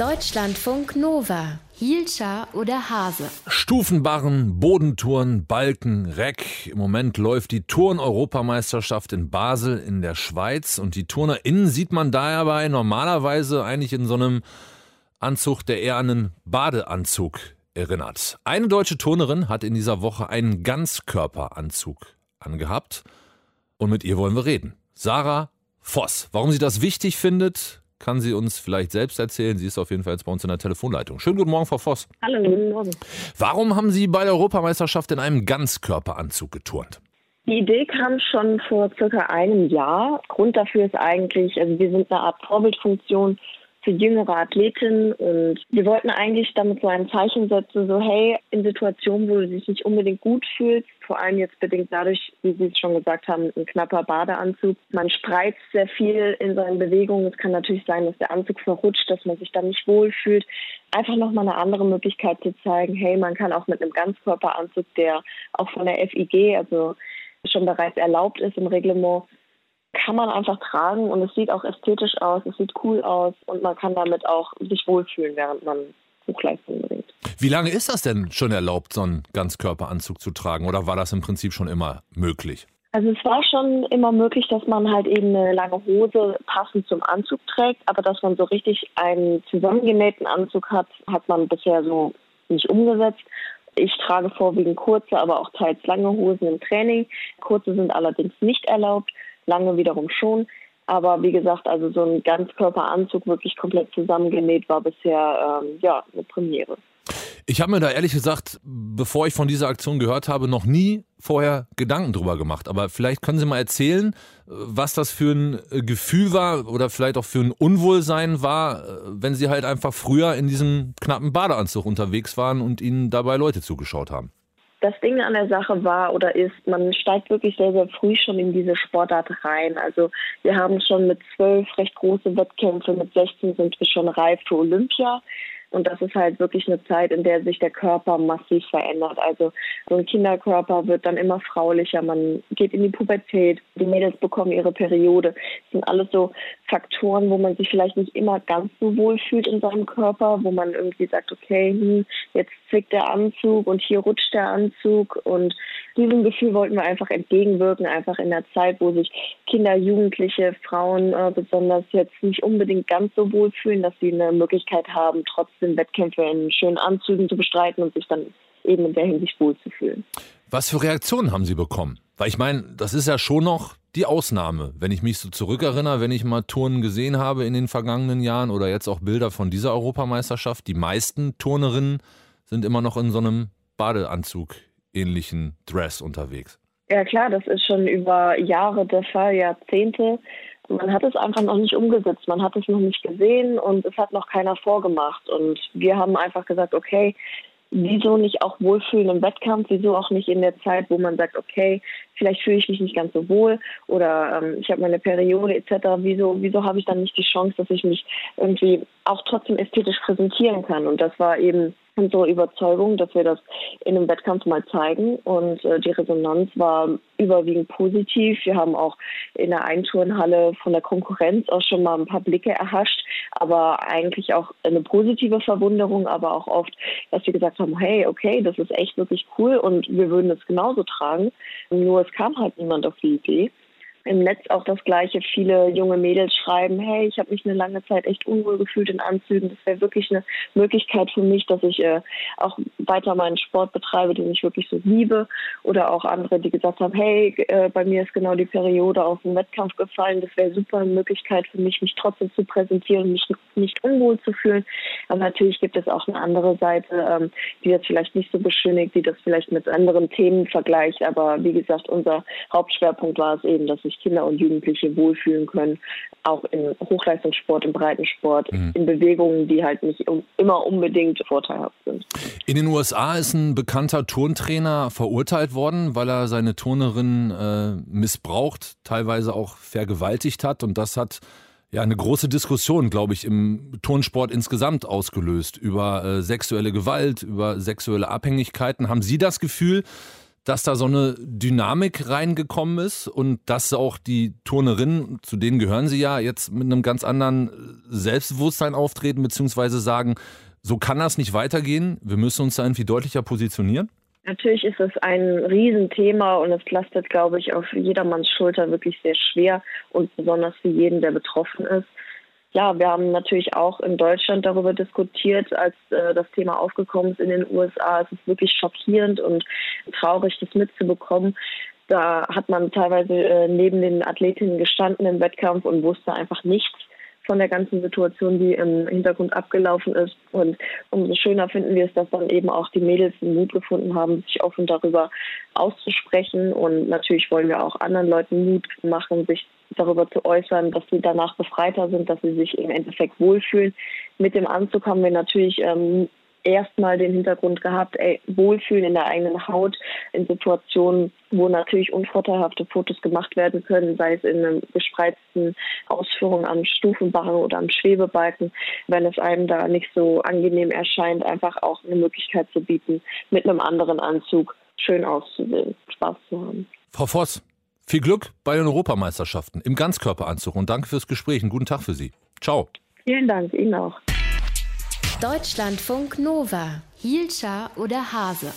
Deutschlandfunk Nova. Hielscher oder Hase? Stufenbarren, Bodentouren, Balken, Reck. Im Moment läuft die Turn-Europameisterschaft in Basel in der Schweiz. Und die TurnerInnen sieht man dabei normalerweise eigentlich in so einem Anzug, der eher an einen Badeanzug erinnert. Eine deutsche Turnerin hat in dieser Woche einen Ganzkörperanzug angehabt. Und mit ihr wollen wir reden. Sarah Voss. Warum sie das wichtig findet, kann sie uns vielleicht selbst erzählen. Sie ist auf jeden Fall jetzt bei uns in der Telefonleitung. Schönen guten Morgen, Frau Voss. Hallo, guten Morgen. Warum haben Sie bei der Europameisterschaft in einem Ganzkörperanzug geturnt? Die Idee kam schon vor circa einem Jahr. Grund dafür ist eigentlich, also wir sind eine Art Vorbildfunktion für jüngere Athletinnen und wir wollten eigentlich damit so ein Zeichen setzen, so hey, in Situationen, wo du dich nicht unbedingt gut fühlst, vor allem jetzt bedingt dadurch, wie Sie es schon gesagt haben, ein knapper Badeanzug. Man spreizt sehr viel in seinen Bewegungen. Es kann natürlich sein, dass der Anzug verrutscht, dass man sich dann nicht wohlfühlt. Einfach nochmal eine andere Möglichkeit zu zeigen, hey, man kann auch mit einem Ganzkörperanzug, der auch von der FIG, also schon bereits erlaubt ist im Reglement, kann man einfach tragen und es sieht auch ästhetisch aus, es sieht cool aus und man kann damit auch sich wohlfühlen, während man Hochleistung bringt. Wie lange ist das denn schon erlaubt, so einen Ganzkörperanzug zu tragen oder war das im Prinzip schon immer möglich? Also es war schon immer möglich, dass man halt eben eine lange Hose passend zum Anzug trägt, aber dass man so richtig einen zusammengenähten Anzug hat, hat man bisher so nicht umgesetzt. Ich trage vorwiegend kurze, aber auch teils lange Hosen im Training. Kurze sind allerdings nicht erlaubt lange wiederum schon. Aber wie gesagt, also so ein Ganzkörperanzug wirklich komplett zusammengenäht war bisher ähm, ja eine Premiere. Ich habe mir da ehrlich gesagt, bevor ich von dieser Aktion gehört habe, noch nie vorher Gedanken drüber gemacht. Aber vielleicht können Sie mal erzählen, was das für ein Gefühl war oder vielleicht auch für ein Unwohlsein war, wenn Sie halt einfach früher in diesem knappen Badeanzug unterwegs waren und Ihnen dabei Leute zugeschaut haben das Ding an der Sache war oder ist, man steigt wirklich sehr, sehr früh schon in diese Sportart rein. Also wir haben schon mit zwölf recht große Wettkämpfe, mit 16 sind wir schon reif für Olympia. Und das ist halt wirklich eine Zeit, in der sich der Körper massiv verändert. Also so ein Kinderkörper wird dann immer fraulicher, man geht in die Pubertät, die Mädels bekommen ihre Periode. Das sind alles so Faktoren, wo man sich vielleicht nicht immer ganz so wohl fühlt in seinem Körper, wo man irgendwie sagt, okay, hm, jetzt zwickt der Anzug und hier rutscht der Anzug. Und diesem Gefühl wollten wir einfach entgegenwirken, einfach in der Zeit, wo sich Kinder, Jugendliche, Frauen äh, besonders jetzt nicht unbedingt ganz so wohl fühlen, dass sie eine Möglichkeit haben, trotzdem Wettkämpfe in schönen Anzügen zu bestreiten und sich dann eben in der Hinsicht wohlzufühlen. Was für Reaktionen haben Sie bekommen? Weil ich meine, das ist ja schon noch die Ausnahme. Wenn ich mich so zurückerinnere, wenn ich mal Turnen gesehen habe in den vergangenen Jahren oder jetzt auch Bilder von dieser Europameisterschaft, die meisten Turnerinnen sind immer noch in so einem Badeanzug ähnlichen Dress unterwegs. Ja klar, das ist schon über Jahre der Fall, Jahrzehnte. Man hat es einfach noch nicht umgesetzt, man hat es noch nicht gesehen und es hat noch keiner vorgemacht. Und wir haben einfach gesagt, okay, wieso nicht auch wohlfühlen im Wettkampf, wieso auch nicht in der Zeit, wo man sagt, okay, vielleicht fühle ich mich nicht ganz so wohl oder ähm, ich habe meine Periode etc. Wieso, wieso habe ich dann nicht die Chance, dass ich mich irgendwie auch trotzdem ästhetisch präsentieren kann? Und das war eben unsere Überzeugung, dass wir das in einem Wettkampf mal zeigen. Und äh, die Resonanz war überwiegend positiv. Wir haben auch in der Einturnhalle von der Konkurrenz auch schon mal ein paar Blicke erhascht, aber eigentlich auch eine positive Verwunderung, aber auch oft, dass wir gesagt haben, hey, okay, das ist echt wirklich cool und wir würden es genauso tragen. Nur es kam halt niemand auf die Idee im Netz auch das Gleiche. Viele junge Mädels schreiben, hey, ich habe mich eine lange Zeit echt unwohl gefühlt in Anzügen. Das wäre wirklich eine Möglichkeit für mich, dass ich äh, auch weiter meinen Sport betreibe, den ich wirklich so liebe. Oder auch andere, die gesagt haben, hey, äh, bei mir ist genau die Periode auf dem Wettkampf gefallen. Das wäre super eine Möglichkeit für mich, mich trotzdem zu präsentieren mich nicht unwohl zu fühlen. Aber natürlich gibt es auch eine andere Seite, ähm, die das vielleicht nicht so beschönigt, die das vielleicht mit anderen Themen vergleicht. Aber wie gesagt, unser Hauptschwerpunkt war es eben, dass ich sich Kinder und Jugendliche wohlfühlen können, auch im Hochleistungssport, im Breitensport, mhm. in Bewegungen, die halt nicht immer unbedingt vorteilhaft sind. In den USA ist ein bekannter Turntrainer verurteilt worden, weil er seine Turnerin äh, missbraucht, teilweise auch vergewaltigt hat und das hat ja eine große Diskussion, glaube ich, im Turnsport insgesamt ausgelöst über äh, sexuelle Gewalt, über sexuelle Abhängigkeiten. Haben Sie das Gefühl, dass da so eine Dynamik reingekommen ist und dass auch die Turnerinnen, zu denen gehören sie ja, jetzt mit einem ganz anderen Selbstbewusstsein auftreten, beziehungsweise sagen, so kann das nicht weitergehen, wir müssen uns da irgendwie deutlicher positionieren? Natürlich ist es ein Riesenthema und es lastet, glaube ich, auf jedermanns Schulter wirklich sehr schwer und besonders für jeden, der betroffen ist. Ja, wir haben natürlich auch in Deutschland darüber diskutiert, als äh, das Thema aufgekommen ist in den USA. Es ist wirklich schockierend und traurig, das mitzubekommen. Da hat man teilweise äh, neben den Athletinnen gestanden im Wettkampf und wusste einfach nichts von der ganzen Situation, die im Hintergrund abgelaufen ist. Und umso schöner finden wir es, dass dann eben auch die Mädels den Mut gefunden haben, sich offen darüber auszusprechen. Und natürlich wollen wir auch anderen Leuten Mut machen, sich darüber zu äußern, dass sie danach befreiter sind, dass sie sich im Endeffekt wohlfühlen. Mit dem Anzug haben wir natürlich ähm, erstmal den Hintergrund gehabt, ey, wohlfühlen in der eigenen Haut in Situationen, wo natürlich unvorteilhafte Fotos gemacht werden können, sei es in einer gespreizten Ausführung am Stufenbarren oder am Schwebebalken, wenn es einem da nicht so angenehm erscheint, einfach auch eine Möglichkeit zu bieten, mit einem anderen Anzug schön auszusehen, Spaß zu haben. Frau Voss, viel Glück bei den Europameisterschaften im Ganzkörperanzug und danke fürs Gespräch. Einen guten Tag für Sie. Ciao. Vielen Dank, Ihnen auch. Deutschlandfunk Nova. Hielscher oder Hase?